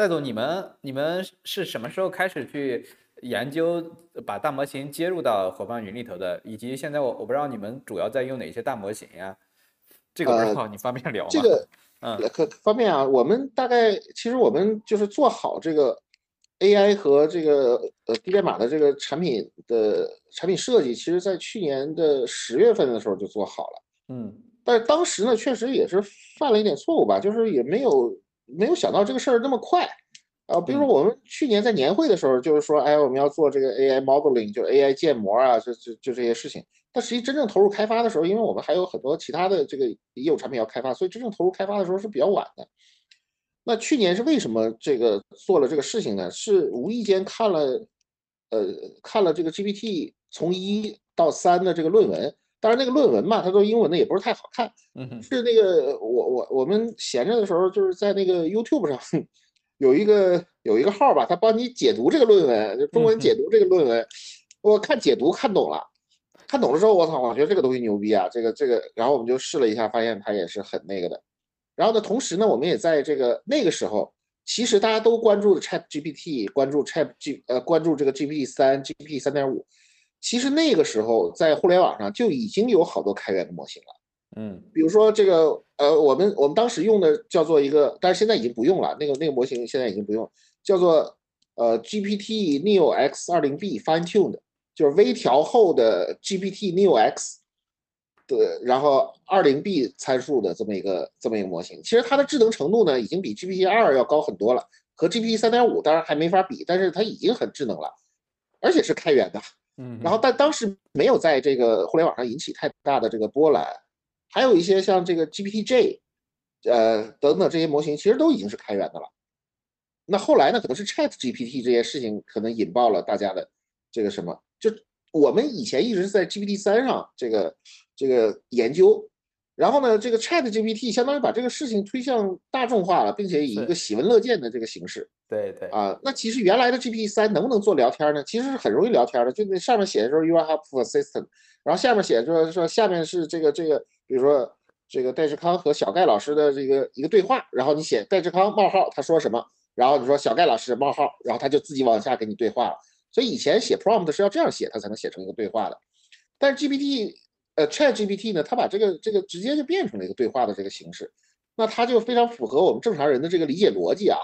戴总，你们你们是什么时候开始去研究把大模型接入到伙伴云里头的？以及现在我我不知道你们主要在用哪些大模型呀？这个不知道你方便聊吗？这个嗯，可方便啊。我们大概其实我们就是做好这个 AI 和这个呃低代码的这个产品的产品设计，其实在去年的十月份的时候就做好了。嗯，但是当时呢，确实也是犯了一点错误吧，就是也没有。没有想到这个事儿那么快，啊，比如说我们去年在年会的时候，就是说，哎，我们要做这个 AI modeling，就 AI 建模啊，就就就这些事情。但实际真正投入开发的时候，因为我们还有很多其他的这个业务产品要开发，所以真正投入开发的时候是比较晚的。那去年是为什么这个做了这个事情呢？是无意间看了，呃，看了这个 GPT 从一到三的这个论文。当然，那个论文嘛，它都英文的，也不是太好看。嗯，是那个我我我们闲着的时候，就是在那个 YouTube 上有一个有一个号吧，他帮你解读这个论文，就中文解读这个论文。我看解读看懂了，看懂了之后，我操，我觉得这个东西牛逼啊！这个这个，然后我们就试了一下，发现它也是很那个的。然后呢，同时呢，我们也在这个那个时候，其实大家都关注的 Chat GPT，关注 Chat G 呃，关注这个 GPT 三、GPT 三点五。其实那个时候，在互联网上就已经有好多开源的模型了，嗯，比如说这个，呃，我们我们当时用的叫做一个，但是现在已经不用了，那个那个模型现在已经不用，叫做呃 GPT Neo X 二零 B Fine Tuned，就是微调后的 GPT Neo X 的，然后二零 B 参数的这么一个这么一个模型。其实它的智能程度呢，已经比 GPT 二要高很多了，和 GPT 三点五当然还没法比，但是它已经很智能了，而且是开源的。嗯，然后但当时没有在这个互联网上引起太大的这个波澜，还有一些像这个 GPTJ，呃等等这些模型其实都已经是开源的了。那后来呢，可能是 ChatGPT 这些事情可能引爆了大家的这个什么，就我们以前一直是在 GPT 三上这个这个研究。然后呢，这个 Chat GPT 相当于把这个事情推向大众化了，并且以一个喜闻乐见的这个形式。对对啊，那其实原来的 GPT 三能不能做聊天呢？其实是很容易聊天的，就那上面写的时候 You are helpful assistant，然后下面写就是说下面是这个这个，比如说这个戴志康和小盖老师的这个一个对话，然后你写戴志康冒号他说什么，然后你说小盖老师冒号，然后他就自己往下给你对话了。所以以前写 prompt 是要这样写，他才能写成一个对话的。但是 GPT。呃，Chat GPT 呢，它把这个这个直接就变成了一个对话的这个形式，那它就非常符合我们正常人的这个理解逻辑啊，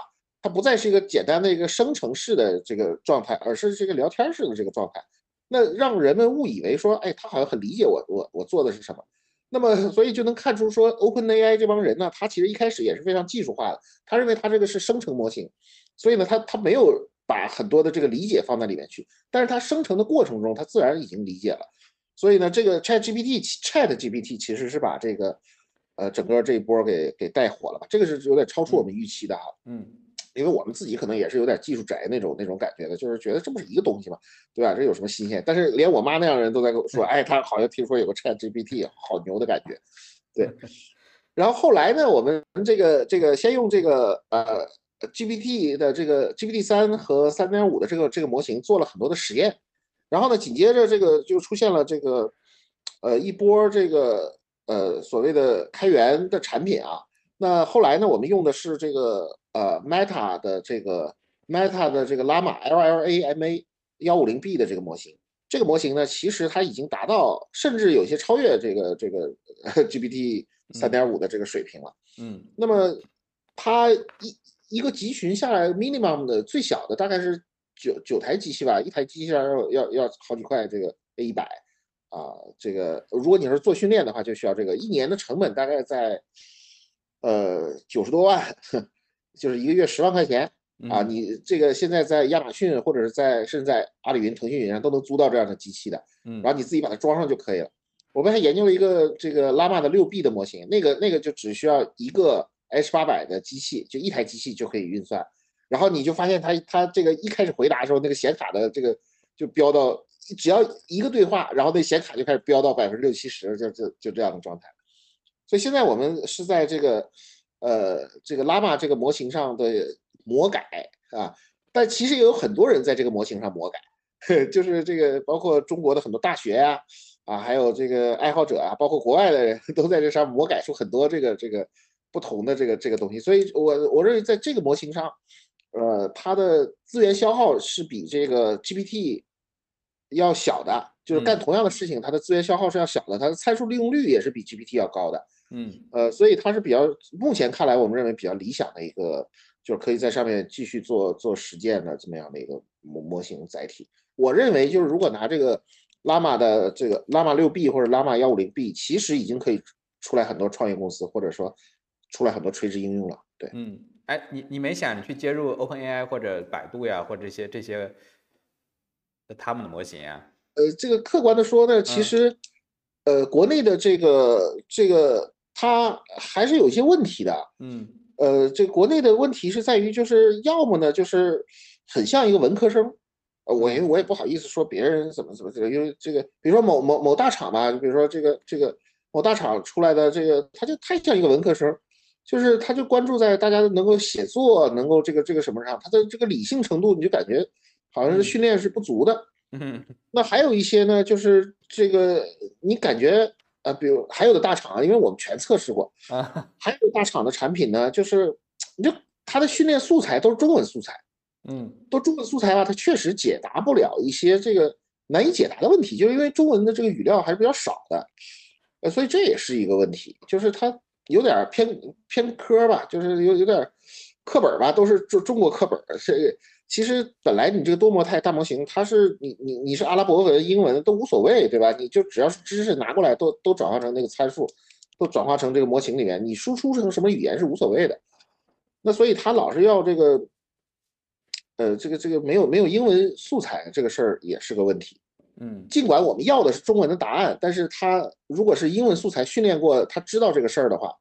它不再是一个简单的一个生成式的这个状态，而是这个聊天式的这个状态，那让人们误以为说，哎，他好像很理解我我我做的是什么，那么所以就能看出说，OpenAI 这帮人呢，他其实一开始也是非常技术化的，他认为他这个是生成模型，所以呢，他他没有把很多的这个理解放在里面去，但是他生成的过程中，他自然已经理解了。所以呢，这个 Chat GPT Chat GPT 其实是把这个，呃，整个这一波给给带火了吧？这个是有点超出我们预期的哈。嗯，因为我们自己可能也是有点技术宅那种那种感觉的，就是觉得这不是一个东西嘛，对吧？这有什么新鲜？但是连我妈那样的人都在跟我说，哎，他好像听说有个 Chat GPT，好牛的感觉。对。然后后来呢，我们这个这个先用这个呃 GPT 的这个 GPT 三和三点五的这个这个模型做了很多的实验。然后呢，紧接着这个就出现了这个，呃，一波这个呃所谓的开源的产品啊。那后来呢，我们用的是这个呃 Meta 的这个 Meta 的这个 Llama LLAMA 幺五零 B 的这个模型。这个模型呢，其实它已经达到，甚至有些超越这个这个 GPT 三点五的这个水平了。嗯。那么它一一个集群下来，minimum 的最小的大概是。九九台机器吧，一台机器上要要要好几块这个 A 一百啊，这个如果你是做训练的话，就需要这个一年的成本大概在呃九十多万，就是一个月十万块钱啊。你这个现在在亚马逊或者是在甚至在阿里云、腾讯云上都能租到这样的机器的，然后你自己把它装上就可以了。我们还研究了一个这个拉玛的六 B 的模型，那个那个就只需要一个 H 八百的机器，就一台机器就可以运算。然后你就发现它它这个一开始回答的时候，那个显卡的这个就飙到，只要一个对话，然后那显卡就开始飙到百分之六七十，就就就这样的状态。所以现在我们是在这个呃这个 Llama 这个模型上的魔改啊，但其实也有很多人在这个模型上魔改，就是这个包括中国的很多大学呀啊，还有这个爱好者啊，包括国外的人 都在这上魔改出很多这个这个不同的这个这个东西。所以我我认为在这个模型上。呃，它的资源消耗是比这个 GPT 要小的，就是干同样的事情，它的资源消耗是要小的，它的参数利用率也是比 GPT 要高的。嗯，呃，所以它是比较目前看来，我们认为比较理想的一个，就是可以在上面继续做做实践的这么样的一个模模型载体。我认为就是如果拿这个拉玛的这个拉玛六 B 或者拉玛幺五零 B，其实已经可以出来很多创业公司，或者说出来很多垂直应用了。对，嗯，哎，你你没想去接入 OpenAI 或者百度呀，或者这些这些他们的模型啊？呃，这个客观的说呢，其实呃，国内的这个这个。它还是有一些问题的，嗯，呃，这国内的问题是在于，就是要么呢，就是很像一个文科生，呃，我因为我也不好意思说别人怎么怎么这个，因为这个，比如说某某某大厂吧，比如说这个这个某大厂出来的这个，他就太像一个文科生，就是他就关注在大家能够写作，能够这个这个什么上，他的这个理性程度，你就感觉好像是训练是不足的，嗯，那还有一些呢，就是这个你感觉。啊，比如还有的大厂，因为我们全测试过啊，还有大厂的产品呢，就是你就它的训练素材都是中文素材，嗯，都中文素材吧，它确实解答不了一些这个难以解答的问题，就是因为中文的这个语料还是比较少的，呃，所以这也是一个问题，就是它有点偏偏科吧，就是有有点课本吧，都是中中国课本，是。其实本来你这个多模态大模型，它是你你你是阿拉伯文、英文都无所谓，对吧？你就只要是知识拿过来，都都转化成那个参数，都转化成这个模型里面，你输出成什么语言是无所谓的。那所以他老是要这个，呃，这个这个没有没有英文素材这个事儿也是个问题。嗯，尽管我们要的是中文的答案，但是他如果是英文素材训练过，他知道这个事儿的话，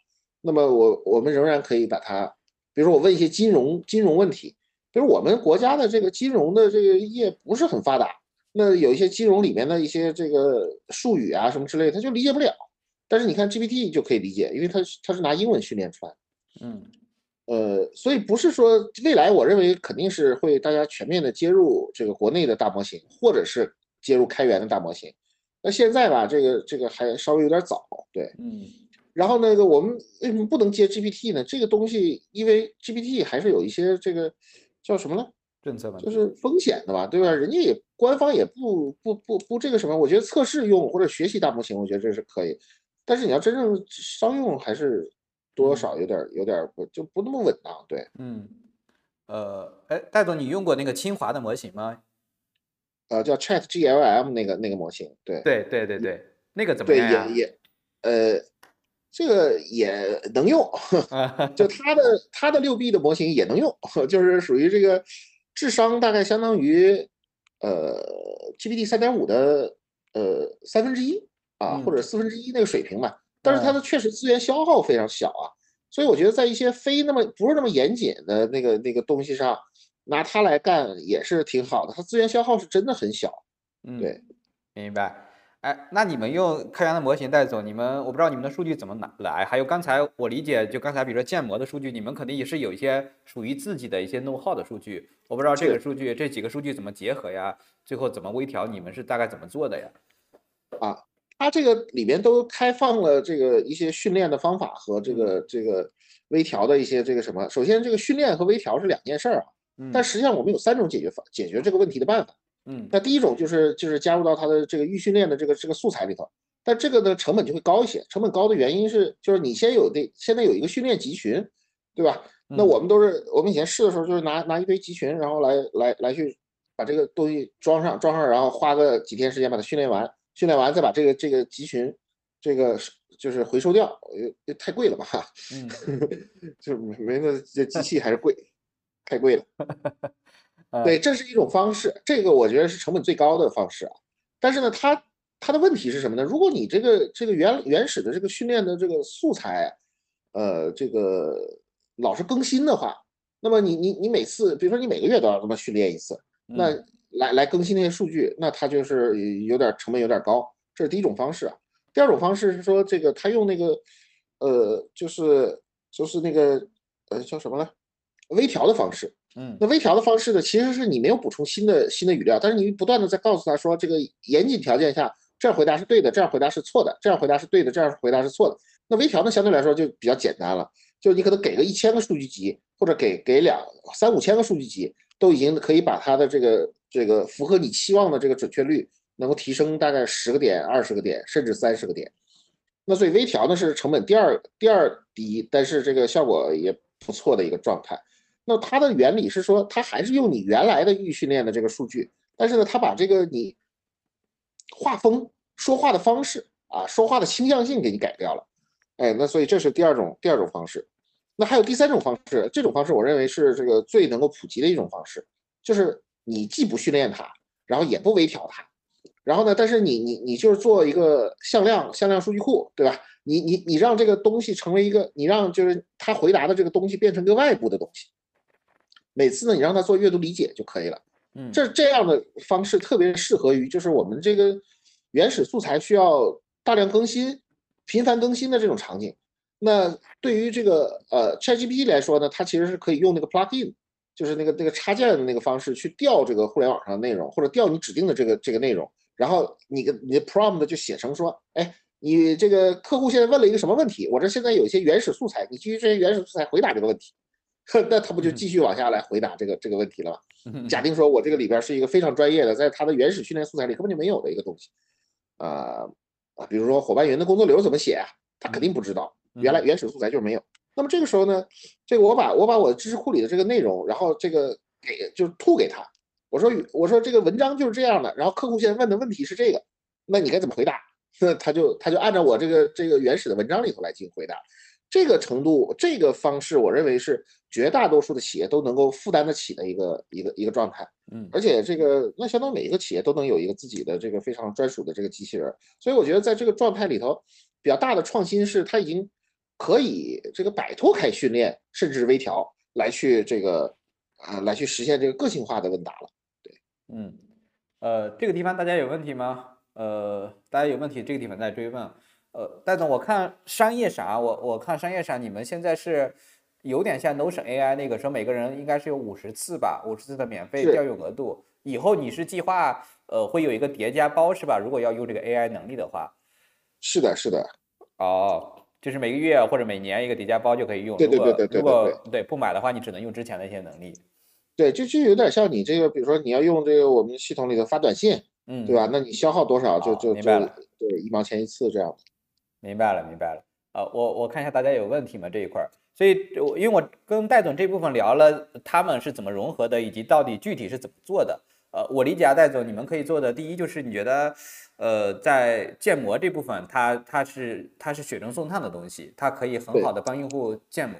那么我我们仍然可以把它，比如说我问一些金融金融问题。就是我们国家的这个金融的这个业不是很发达，那有一些金融里面的一些这个术语啊什么之类，他就理解不了。但是你看 GPT 就可以理解，因为它它是拿英文训练出来。嗯，呃，所以不是说未来我认为肯定是会大家全面的接入这个国内的大模型，或者是接入开源的大模型。那现在吧，这个这个还稍微有点早，对，嗯。然后那个我们为什么不能接 GPT 呢？这个东西因为 GPT 还是有一些这个。叫什么呢？政策吧，就是风险的吧，对吧？人家也官方也不不不不这个什么，我觉得测试用或者学习大模型，我觉得这是可以。但是你要真正商用，还是多少有点有点不就不那么稳当。对，嗯，呃，哎，戴总，你用过那个清华的模型吗？呃，叫 Chat GLM 那个那个模型，对对对对对，那个怎么样？对，也也呃。这个也能用，就它的它的六 B 的模型也能用，就是属于这个智商大概相当于呃 GPT 三点五的呃三分之一啊，或者四分之一那个水平吧。但是它的确实资源消耗非常小啊，所以我觉得在一些非那么不是那么严谨的那个那个东西上拿它来干也是挺好的，它资源消耗是真的很小。嗯，对，明白。哎，那你们用开源的模型带走，你们我不知道你们的数据怎么拿来。还有刚才我理解，就刚才比如说建模的数据，你们肯定也是有一些属于自己的一些 know how 的数据。我不知道这个数据这几个数据怎么结合呀？最后怎么微调？你们是大概怎么做的呀？啊，它这个里面都开放了这个一些训练的方法和这个这个微调的一些这个什么。首先，这个训练和微调是两件事儿啊。但实际上我们有三种解决方，解决这个问题的办法。嗯，那第一种就是就是加入到它的这个预训练的这个这个素材里头，但这个的成本就会高一些。成本高的原因是，就是你先有的现在有一个训练集群，对吧？那我们都是我们以前试的时候就是拿拿一堆集群，然后来来来去把这个东西装上装上，然后花个几天时间把它训练完，训练完再把这个这个集群这个就是回收掉，又，太贵了吧？嗯，就没那这机器还是贵，太贵了。对，这是一种方式，这个我觉得是成本最高的方式啊。但是呢，它它的问题是什么呢？如果你这个这个原原始的这个训练的这个素材，呃，这个老是更新的话，那么你你你每次，比如说你每个月都要这么训练一次，那来来更新那些数据，那它就是有点成本有点高。这是第一种方式啊。第二种方式是说，这个他用那个呃，就是就是那个呃叫什么呢？微调的方式。嗯，那微调的方式呢，其实是你没有补充新的新的语料，但是你不断的在告诉他说，这个严谨条件下这样回答是对的，这样回答是错的，这样回答是对的，这样回答是错的。那微调呢，相对来说就比较简单了。就你可能给个一千个数据集，或者给给两三五千个数据集，都已经可以把它的这个这个符合你期望的这个准确率能够提升大概十个点、二十个点，甚至三十个点。那所以微调呢是成本第二第二低，但是这个效果也不错的一个状态。那它的原理是说，它还是用你原来的预训练的这个数据，但是呢，它把这个你画风、说话的方式啊、说话的倾向性给你改掉了。哎，那所以这是第二种第二种方式。那还有第三种方式，这种方式我认为是这个最能够普及的一种方式，就是你既不训练它，然后也不微调它，然后呢，但是你你你就是做一个向量向量数据库，对吧？你你你让这个东西成为一个，你让就是他回答的这个东西变成一个外部的东西。每次呢，你让他做阅读理解就可以了。嗯，这这样的方式特别适合于就是我们这个原始素材需要大量更新、频繁更新的这种场景。那对于这个呃 ChatGPT 来说呢，它其实是可以用那个 plugin，就是那个那个插件的那个方式去调这个互联网上的内容，或者调你指定的这个这个内容，然后你的你的 prompt 就写成说，哎，你这个客户现在问了一个什么问题？我这现在有一些原始素材，你基于这些原始素材回答这个问题。那他不就继续往下来回答这个这个问题了吗？假定说我这个里边是一个非常专业的，在他的原始训练素材里根本就没有的一个东西，啊啊，比如说伙伴云的工作流怎么写啊，他肯定不知道，原来原始素材就是没有。那么这个时候呢，这个我把我把我的知识库里的这个内容，然后这个给就是吐给他，我说我说这个文章就是这样的，然后客户现在问的问题是这个，那你该怎么回答？那他就他就按照我这个这个原始的文章里头来进行回答。这个程度，这个方式，我认为是绝大多数的企业都能够负担得起的一个一个一个状态。嗯，而且这个那相当于每一个企业都能有一个自己的这个非常专属的这个机器人。所以我觉得在这个状态里头，比较大的创新是它已经可以这个摆脱开训练，甚至微调来去这个啊来去实现这个个性化的问答了。对，嗯，呃，这个地方大家有问题吗？呃，大家有问题，这个地方再追问。呃，戴总，我看商业啥，我我看商业啥，你们现在是有点像 Notion AI 那个，说每个人应该是有五十次吧，五十次的免费调用额度。以后你是计划呃会有一个叠加包是吧？如果要用这个 AI 能力的话，是的，是的。哦，就是每个月或者每年一个叠加包就可以用。对对对对对。如果对不买的话，你只能用之前的一些能力。对，就就有点像你这个，比如说你要用这个我们系统里的发短信，嗯，对吧？那你消耗多少就就就对一毛钱一次这样的。明白了，明白了。呃，我我看一下大家有问题吗这一块儿？所以，因为我跟戴总这部分聊了，他们是怎么融合的，以及到底具体是怎么做的。呃，我理解啊，戴总，你们可以做的第一就是你觉得，呃，在建模这部分，它它是它是雪中送炭的东西，它可以很好的帮用户建模，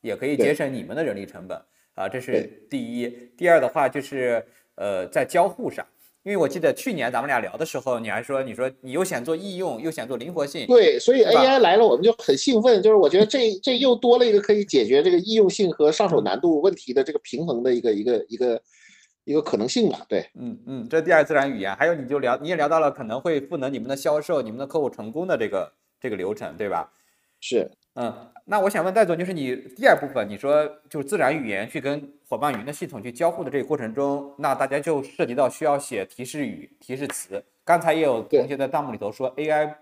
也可以节省你们的人力成本啊，这是第一。第二的话就是呃，在交互上。因为我记得去年咱们俩聊的时候，你还说，你说你又想做易用，又想做灵活性。对，所以 AI 来了，我们就很兴奋，就是我觉得这这又多了一个可以解决这个易用性和上手难度问题的这个平衡的一个一个一个一个可能性吧。对，嗯嗯，这第二自然语言，还有你就聊，你也聊到了可能会赋能你们的销售、你们的客户成功的这个这个流程，对吧？是，嗯。那我想问戴总，就是你第二部分，你说就是自然语言去跟伙伴云的系统去交互的这个过程中，那大家就涉及到需要写提示语、提示词。刚才也有同学在弹幕里头说，AI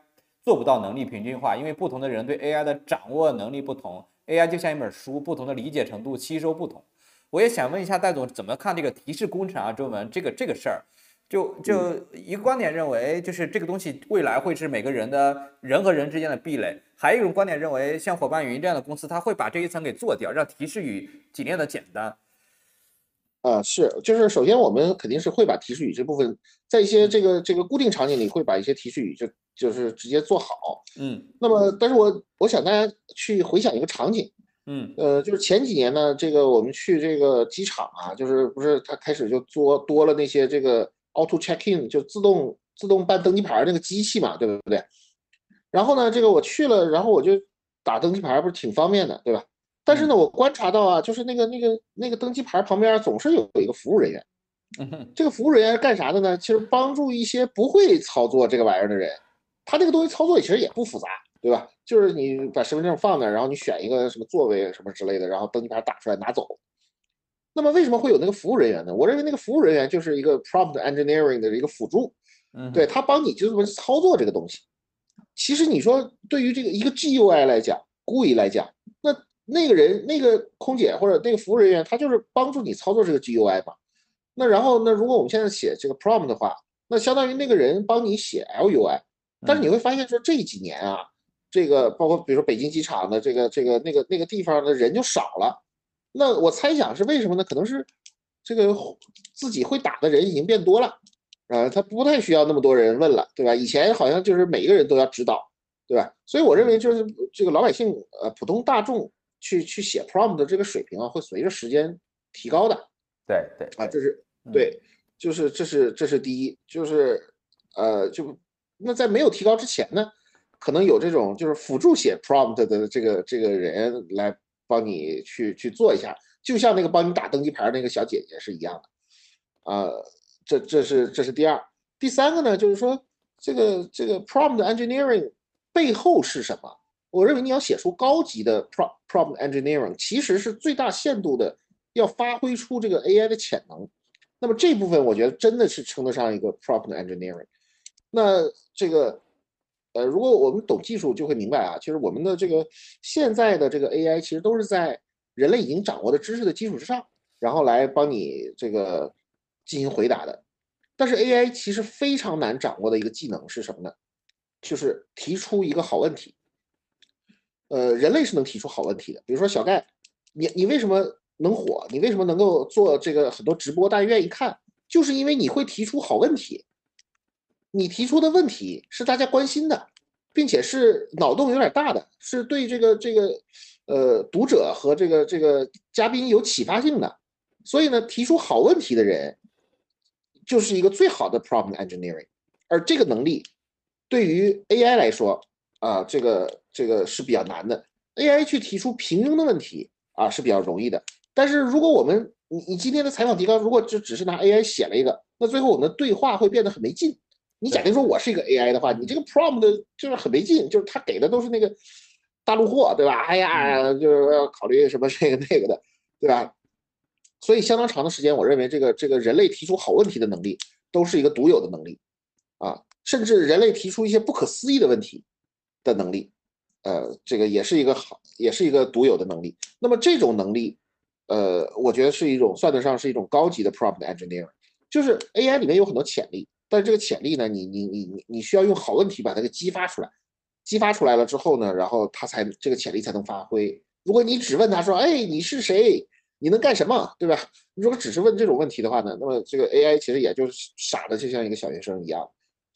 做不到能力平均化，因为不同的人对 AI 的掌握能力不同，AI 就像一本书，不同的理解程度、吸收不同。我也想问一下戴总，怎么看这个提示工程啊？中文这个这个事儿。就就一个观点认为，就是这个东西未来会是每个人的人和人之间的壁垒。还有一种观点认为，像伙伴云这样的公司，它会把这一层给做掉，让提示语尽量的简单。啊，是，就是首先我们肯定是会把提示语这部分，在一些这个这个固定场景里，会把一些提示语就就是直接做好。嗯。那么，但是我我想大家去回想一个场景。嗯。呃，就是前几年呢，这个我们去这个机场啊，就是不是他开始就做多了那些这个。Auto check in 就自动自动办登机牌那个机器嘛，对不对？然后呢，这个我去了，然后我就打登机牌，不是挺方便的，对吧？但是呢，我观察到啊，就是那个那个那个登机牌旁边总是有有一个服务人员。这个服务人员是干啥的呢？其实帮助一些不会操作这个玩意儿的人。他这个东西操作其实也不复杂，对吧？就是你把身份证放那，然后你选一个什么座位什么之类的，然后登机牌打出来拿走。那么为什么会有那个服务人员呢？我认为那个服务人员就是一个 prompt engineering 的一个辅助，嗯，对他帮你就这么操作这个东西。其实你说对于这个一个 GUI 来讲，GUI 来讲，那那个人那个空姐或者那个服务人员，他就是帮助你操作这个 GUI 嘛。那然后那如果我们现在写这个 prompt 的话，那相当于那个人帮你写 LUI。但是你会发现说这几年啊，这个包括比如说北京机场的这个这个那个那个地方的人就少了。那我猜想是为什么呢？可能是这个自己会打的人已经变多了，啊，他不太需要那么多人问了，对吧？以前好像就是每一个人都要指导，对吧？所以我认为就是这个老百姓呃普通大众去去写 prompt 的这个水平啊，会随着时间提高的。对对啊，这是对，就是这是这是第一，就是呃就那在没有提高之前呢，可能有这种就是辅助写 prompt 的这个这个人来。帮你去去做一下，就像那个帮你打登机牌那个小姐姐是一样的，啊，这这是这是第二，第三个呢，就是说这个这个 prompt engineering 背后是什么？我认为你要写出高级的 prompt prompt engineering，其实是最大限度的要发挥出这个 AI 的潜能。那么这部分我觉得真的是称得上一个 problem engineering。那这个。呃，如果我们懂技术，就会明白啊，其实我们的这个现在的这个 AI，其实都是在人类已经掌握的知识的基础之上，然后来帮你这个进行回答的。但是 AI 其实非常难掌握的一个技能是什么呢？就是提出一个好问题。呃，人类是能提出好问题的。比如说小盖，你你为什么能火？你为什么能够做这个很多直播，大家愿意看？就是因为你会提出好问题。你提出的问题是大家关心的，并且是脑洞有点大的，是对这个这个呃读者和这个这个嘉宾有启发性的，所以呢，提出好问题的人就是一个最好的 problem engineering，而这个能力对于 AI 来说啊，这个这个是比较难的。AI 去提出平庸的问题啊是比较容易的，但是如果我们你你今天的采访提纲如果就只是拿 AI 写了一个，那最后我们的对话会变得很没劲。你假定说我是一个 AI 的话，你这个 prompt 就是很没劲，就是他给的都是那个大陆货，对吧？哎呀，就是要考虑什么这个那个的，对吧？所以相当长的时间，我认为这个这个人类提出好问题的能力都是一个独有的能力啊，甚至人类提出一些不可思议的问题的能力，呃，这个也是一个好，也是一个独有的能力。那么这种能力，呃，我觉得是一种算得上是一种高级的 prompt engineer，就是 AI 里面有很多潜力。但是这个潜力呢，你你你你你需要用好问题把它给激发出来，激发出来了之后呢，然后它才这个潜力才能发挥。如果你只问他说，哎，你是谁？你能干什么？对吧？如果只是问这种问题的话呢，那么这个 AI 其实也就是傻的，就像一个小学生一样，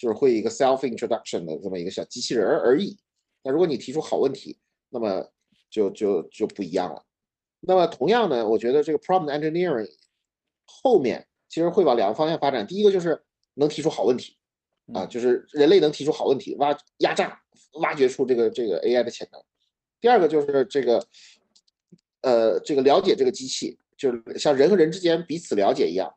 就是会一个 self introduction 的这么一个小机器人而已。那如果你提出好问题，那么就就就不一样了。那么同样呢，我觉得这个 prompt engineering 后面其实会往两个方向发展。第一个就是。能提出好问题，啊，就是人类能提出好问题，挖压榨、挖掘出这个这个 AI 的潜能。第二个就是这个，呃，这个了解这个机器，就是像人和人之间彼此了解一样。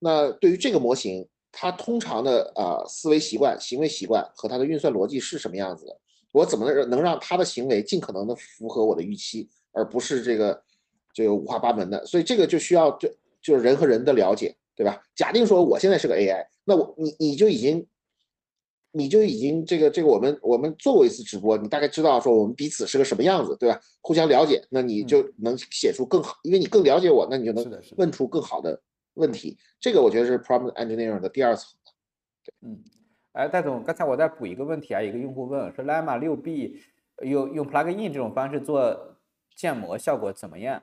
那对于这个模型，它通常的啊思维习惯、行为习惯和他的运算逻辑是什么样子的？我怎么能能让他的行为尽可能的符合我的预期，而不是这个这个五花八门的？所以这个就需要就就是人和人的了解。对吧？假定说我现在是个 AI，那我你你就已经，你就已经这个这个我们我们做过一次直播，你大概知道说我们彼此是个什么样子，对吧？互相了解，那你就能写出更好，因为你更了解我，那你就能问出更好的问题。这个我觉得是 prompt engineering 的第二层。对，嗯，哎，戴总，刚才我再补一个问题啊，一个用户问说，Llama 6B 用用 plugin 这种方式做建模效果怎么样？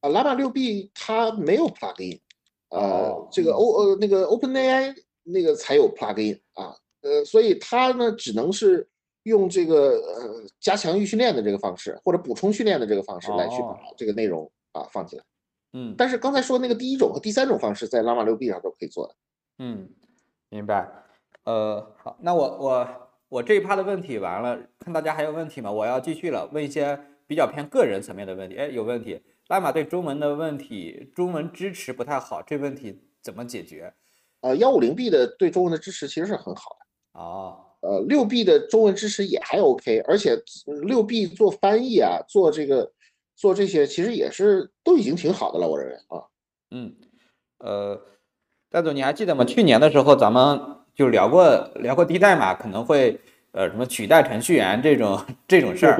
啊，Llama 6B 它没有 plugin。呃，这个 O 呃那个 OpenAI 那个才有 plugin 啊，呃，所以它呢只能是用这个呃加强预训练的这个方式，或者补充训练的这个方式来去把这个内容啊放进来。嗯，但是刚才说那个第一种和第三种方式在 Llama 6B 上都可以做的。嗯，明白。呃，好，那我我我这一趴的问题完了，看大家还有问题吗？我要继续了，问一些比较偏个人层面的问题。哎，有问题。拉玛对中文的问题，中文支持不太好，这问题怎么解决？呃，幺五零 B 的对中文的支持其实是很好的哦。呃，六 B 的中文支持也还 OK，而且六 B 做翻译啊，做这个做这些，其实也是都已经挺好的了，我认为啊。嗯，呃，戴总你还记得吗？去年的时候咱们就聊过聊过低代码可能会呃什么取代程序员这种这种事儿，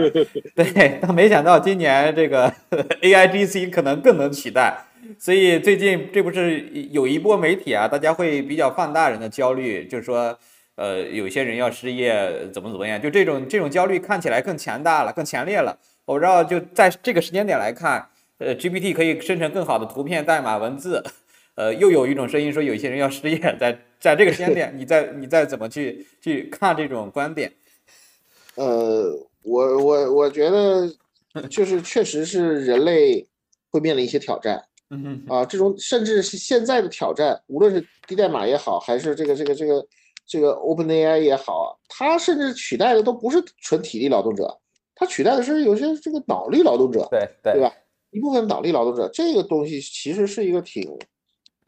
对，但没想到今年这个 AIGC 可能更能取代，所以最近这不是有一波媒体啊，大家会比较放大人的焦虑，就是说。呃，有些人要失业，怎么怎么样？就这种这种焦虑看起来更强大了，更强烈了。我不知道，就在这个时间点来看，呃，GPT 可以生成更好的图片、代码、文字。呃，又有一种声音说，有一些人要失业，在 在这个时间点，你再你再怎么去去看这种观点？呃，我我我觉得，就是确实是人类会面临一些挑战。嗯啊，这种甚至是现在的挑战，无论是低代码也好，还是这个这个这个。这个 OpenAI 也好，它甚至取代的都不是纯体力劳动者，它取代的是有些这个脑力劳动者，对对对吧？一部分脑力劳动者，这个东西其实是一个挺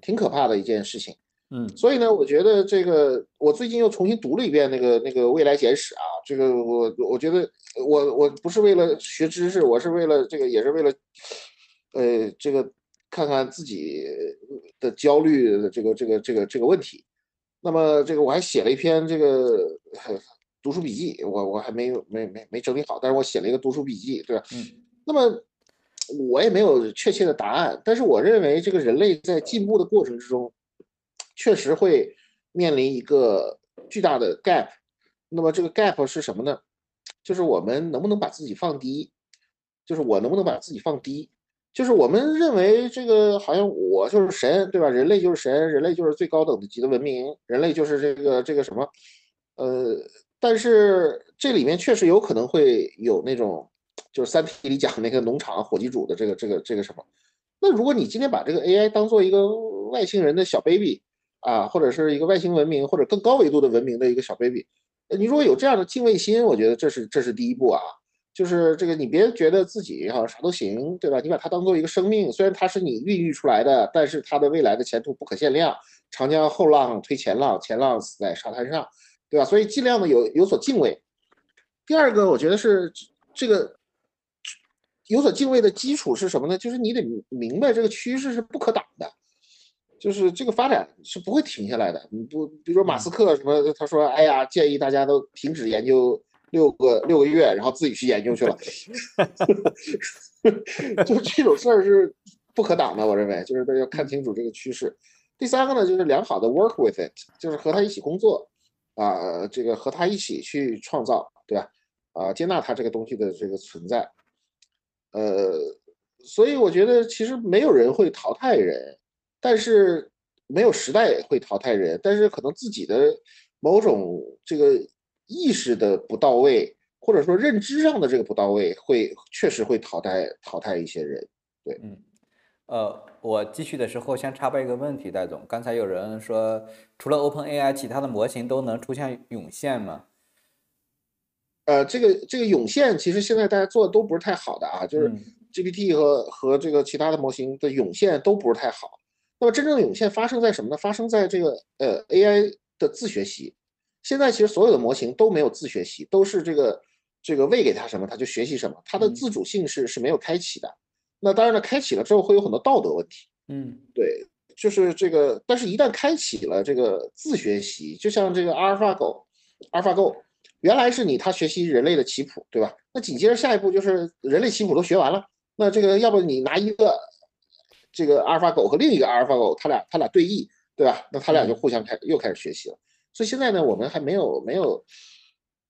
挺可怕的一件事情。嗯，所以呢，我觉得这个我最近又重新读了一遍那个那个未来简史啊，这个我我觉得我我不是为了学知识，我是为了这个也是为了呃这个看看自己的焦虑的这个这个这个这个问题。那么这个我还写了一篇这个读书笔记，我我还没有没没没整理好，但是我写了一个读书笔记，对吧？嗯。那么我也没有确切的答案，但是我认为这个人类在进步的过程之中，确实会面临一个巨大的 gap。那么这个 gap 是什么呢？就是我们能不能把自己放低？就是我能不能把自己放低？就是我们认为这个好像我就是神，对吧？人类就是神，人类就是最高等级的文明，人类就是这个这个什么，呃，但是这里面确实有可能会有那种，就是《三体》里讲那个农场火鸡主的这个这个这个什么。那如果你今天把这个 AI 当做一个外星人的小 baby 啊，或者是一个外星文明或者更高维度的文明的一个小 baby，你如果有这样的敬畏心，我觉得这是这是第一步啊。就是这个，你别觉得自己哈啥都行，对吧？你把它当做一个生命，虽然它是你孕育出来的，但是它的未来的前途不可限量。长江后浪推前浪，前浪死在沙滩上，对吧？所以尽量的有有所敬畏。第二个，我觉得是这个有所敬畏的基础是什么呢？就是你得明白这个趋势是不可挡的，就是这个发展是不会停下来的。你不，比如说马斯克什么，他说，哎呀，建议大家都停止研究。六个六个月，然后自己去研究去了，就这种事儿是不可挡的。我认为，就是大家看清楚这个趋势。第三个呢，就是良好的 work with it，就是和他一起工作，啊，这个和他一起去创造，对吧？啊，接纳他这个东西的这个存在。呃，所以我觉得其实没有人会淘汰人，但是没有时代会淘汰人，但是可能自己的某种这个。意识的不到位，或者说认知上的这个不到位，会确实会淘汰淘汰一些人。对，嗯，呃，我继续的时候先插播一个问题，戴总，刚才有人说，除了 Open AI，其他的模型都能出现涌现吗？呃，这个这个涌现，其实现在大家做的都不是太好的啊，就是 GPT 和和这个其他的模型的涌现都不是太好。那么真正的涌现发生在什么呢？发生在这个呃 AI 的自学习。现在其实所有的模型都没有自学习，都是这个这个喂给它什么，它就学习什么，它的自主性是是没有开启的。那当然了，开启了之后会有很多道德问题。嗯，对，就是这个，但是一旦开启了这个自学习，就像这个阿尔法狗，阿尔法狗原来是你它学习人类的棋谱，对吧？那紧接着下一步就是人类棋谱都学完了，那这个要不你拿一个这个阿尔法狗和另一个阿尔法狗，它俩它俩对弈，对吧？那它俩就互相开又开始学习了。所以现在呢，我们还没有没有，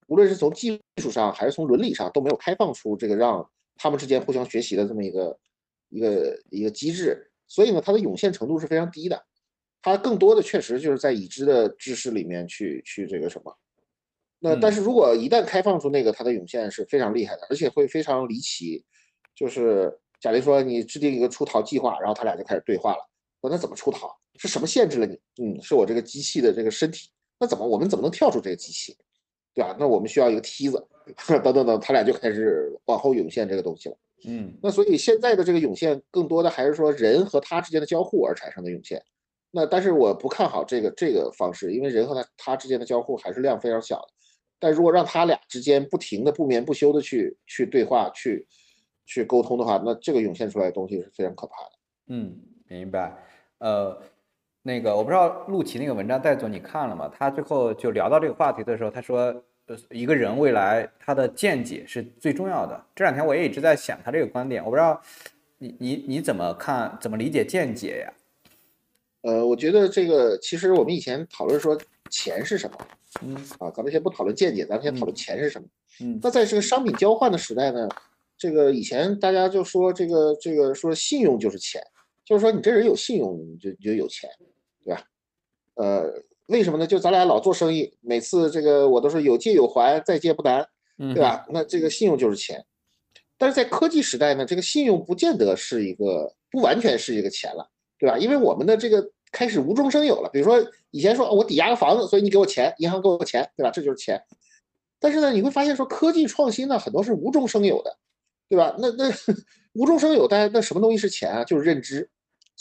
无论是从技术上还是从伦理上，都没有开放出这个让他们之间互相学习的这么一个一个一个机制。所以呢，它的涌现程度是非常低的。它更多的确实就是在已知的知识里面去去这个什么。那但是如果一旦开放出那个，它的涌现是非常厉害的，而且会非常离奇。就是假如说你制定一个出逃计划，然后他俩就开始对话了。说那怎么出逃？是什么限制了你？嗯，是我这个机器的这个身体。那怎么我们怎么能跳出这个机器，对吧？那我们需要一个梯子，等等等，他俩就开始往后涌现这个东西了。嗯，那所以现在的这个涌现，更多的还是说人和他之间的交互而产生的涌现。那但是我不看好这个这个方式，因为人和他他之间的交互还是量非常小的。但如果让他俩之间不停的不眠不休的去去对话、去去沟通的话，那这个涌现出来的东西是非常可怕的。嗯，明白。呃。那个我不知道陆琪那个文章戴总你看了吗？他最后就聊到这个话题的时候，他说，一个人未来他的见解是最重要的。这两天我也一直在想他这个观点，我不知道你你你怎么看，怎么理解见解呀？呃，我觉得这个其实我们以前讨论说钱是什么，嗯啊，咱们先不讨论见解，咱们先讨论钱是什么。嗯那在这个商品交换的时代呢，这个以前大家就说这个这个说信用就是钱，就是说你这人有信用，你就你就有钱，对吧？呃，为什么呢？就咱俩老做生意，每次这个我都是有借有还，再借不难，嗯，对？吧？那这个信用就是钱。但是在科技时代呢，这个信用不见得是一个不完全是一个钱了，对吧？因为我们的这个开始无中生有了。比如说以前说我抵押个房子，所以你给我钱，银行给我钱，对吧？这就是钱。但是呢，你会发现说科技创新呢，很多是无中生有的，对吧？那那 无中生有，但那什么东西是钱啊？就是认知。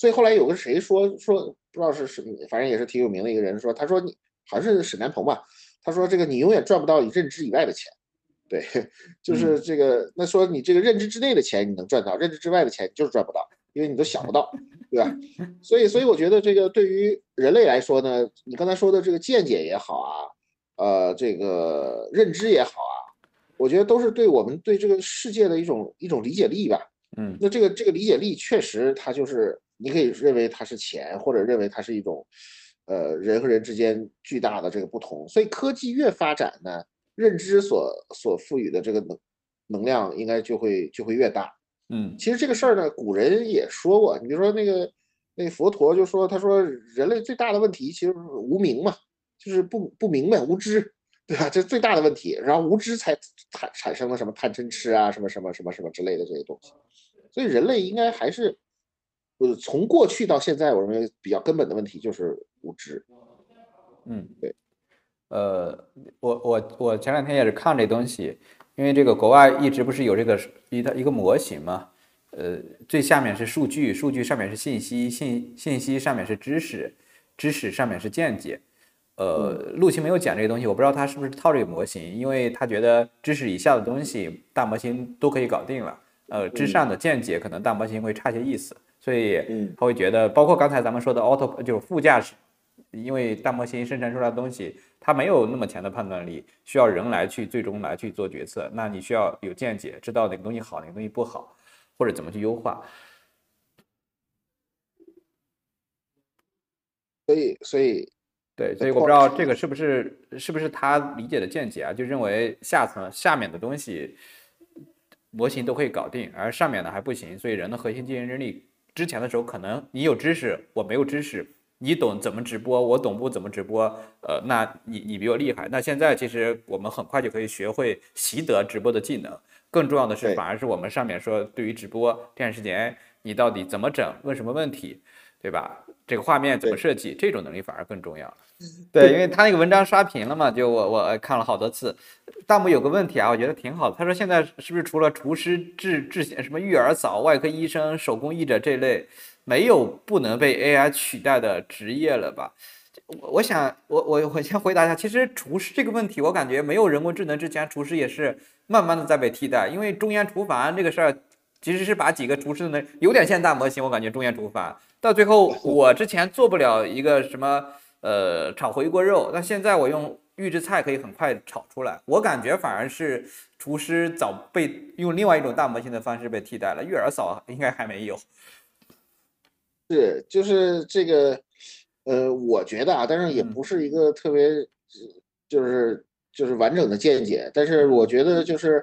所以后来有个谁说说不知道是谁，反正也是挺有名的一个人说，他说你好像是沈南鹏吧，他说这个你永远赚不到你认知以外的钱。对，就是这个。那说你这个认知之内的钱你能赚到，认知之外的钱你就是赚不到，因为你都想不到，对吧？所以，所以我觉得这个对于人类来说呢，你刚才说的这个见解也好啊，呃，这个认知也好啊，我觉得都是对我们对这个世界的一种一种理解力吧。嗯那这个这个理解力确实，它就是你可以认为它是钱，或者认为它是一种，呃，人和人之间巨大的这个不同。所以科技越发展呢，认知所所赋予的这个能能量应该就会就会越大。嗯其实这个事儿呢，古人也说过，你比如说那个那佛陀就说，他说人类最大的问题其实是无明嘛，就是不不明白无知，对吧？这是最大的问题，然后无知才产产生了什么贪嗔痴啊，什么什么什么什么之类的这些东西。所以人类应该还是，呃，从过去到现在，我认为比较根本的问题就是无知。嗯，对。呃，我我我前两天也是看这东西，因为这个国外一直不是有这个一个一个模型嘛，呃，最下面是数据，数据上面是信息，信信息上面是知识，知识上面是见解。呃，陆琪没有讲这个东西，我不知道他是不是套这个模型，因为他觉得知识以下的东西大模型都可以搞定了，呃，之上的见解可能大模型会差些意思，所以嗯他会觉得，包括刚才咱们说的 auto 就是副驾驶，因为大模型生成出来的东西，它没有那么强的判断力，需要人来去最终来去做决策。那你需要有见解，知道哪个东西好，哪个东西不好，或者怎么去优化。所以，所以对，所以我不知道这个是不是是不是他理解的见解啊，就认为下层下面的东西模型都可以搞定，而上面的还不行。所以人的核心竞争力，之前的时候可能你有知识，我没有知识。你懂怎么直播，我懂不怎么直播，呃，那你你比我厉害。那现在其实我们很快就可以学会习得直播的技能。更重要的是，反而是我们上面说，对于直播这段时间，你到底怎么整，问什么问题，对吧？这个画面怎么设计，这种能力反而更重要。对，因为他那个文章刷屏了嘛，就我我看了好多次。弹幕有个问题啊，我觉得挺好的。他说现在是不是除了厨师、制制什么育儿嫂、外科医生、手工艺者这类，没有不能被 AI 取代的职业了吧？我我想我我我先回答一下，其实厨师这个问题，我感觉没有人工智能之前，厨师也是慢慢的在被替代。因为中央厨房这个事儿，其实是把几个厨师的有点像大模型，我感觉中央厨房到最后，我之前做不了一个什么呃炒回锅肉，但现在我用预制菜可以很快炒出来。我感觉反而是厨师早被用另外一种大模型的方式被替代了，育儿嫂应该还没有。是就是这个，呃，我觉得啊，但是也嗯不是一个特别，就是就是完整的见解。但是我觉得就是，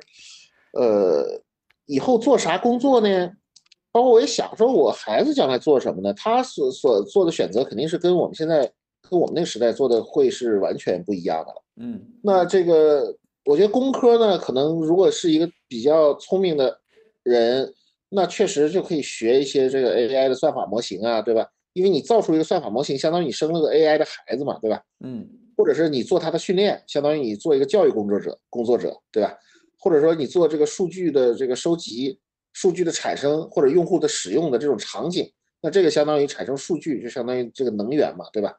呃，以后做啥工作呢？包括我也想说，我孩子将来做什么呢？他所所做的选择肯定是跟我们现在跟我们那个时代做的会是完全不一样的了。嗯那这个，我觉得工科呢，可能如果是一个比较聪明的人，那确实就可以学一些这个 AI 的算法模型啊，对吧？因为你造出一个算法模型，相当于你生了个 AI 的孩子嘛，对吧？嗯或者是你做它的训练，相当于你做一个教育工作者，工作者，对吧？或者说你做这个数据的这个收集、数据的产生或者用户的使用的这种场景，那这个相当于产生数据，就相当于这个能源嘛，对吧？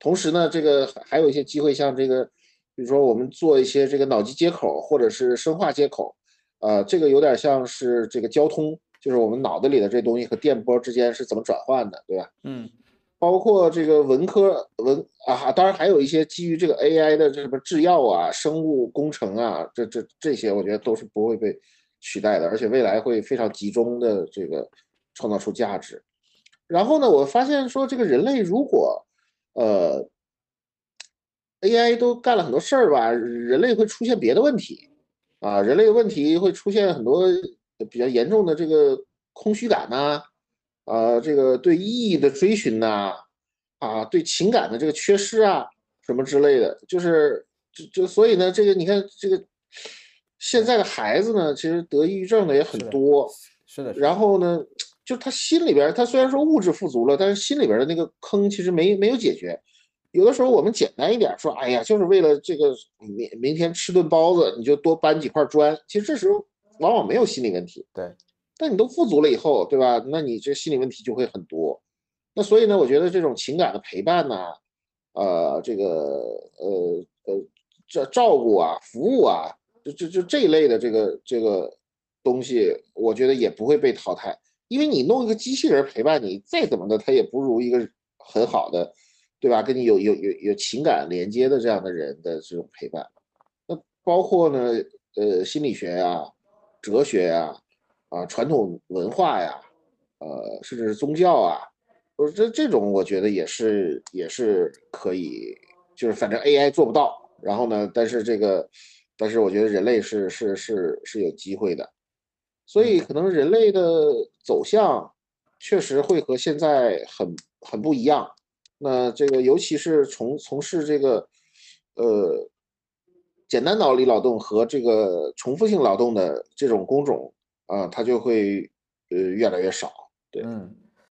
同时呢，这个还还有一些机会，像这个，比如说我们做一些这个脑机接口或者是生化接口，呃，这个有点像是这个交通，就是我们脑子里的这东西和电波之间是怎么转换的，对吧？嗯包括这个文科文啊，当然还有一些基于这个 AI 的这什么制药啊、生物工程啊，这这这些我觉得都是不会被取代的，而且未来会非常集中的这个创造出价值。然后呢，我发现说这个人类如果呃 AI 都干了很多事儿吧，人类会出现别的问题啊，人类的问题会出现很多比较严重的这个空虚感呐。啊，这个对意义的追寻呐，啊，对情感的这个缺失啊，什么之类的，就是就就所以呢，这个你看这个现在的孩子呢，其实得抑郁症的也很多，是的。然后呢，就他心里边，他虽然说物质富足了，但是心里边的那个坑其实没没有解决。有的时候我们简单一点说，哎呀，就是为了这个明明天吃顿包子，你就多搬几块砖。其实这时候往往没有心理问题。对。但你都富足了以后，对吧？那你这心理问题就会很多。那所以呢，我觉得这种情感的陪伴呢，呃，这个呃呃这照顾啊、服务啊，就就就这一类的这个这个东西，我觉得也不会被淘汰。因为你弄一个机器人陪伴你，再怎么的，他也不如一个很好的，对吧？跟你有有有有情感连接的这样的人的这种陪伴。那包括呢，呃，心理学呀、哲学呀。啊，传统文化呀，呃，甚至是宗教啊，我这这种，我觉得也是也是可以，就是反正 AI 做不到，然后呢，但是这个，但是我觉得人类是是是是有机会的，所以可能人类的走向确实会和现在很很不一样。那这个尤其是从从事这个呃简单脑力劳动和这个重复性劳动的这种工种。啊，它就会呃越来越少，对，嗯，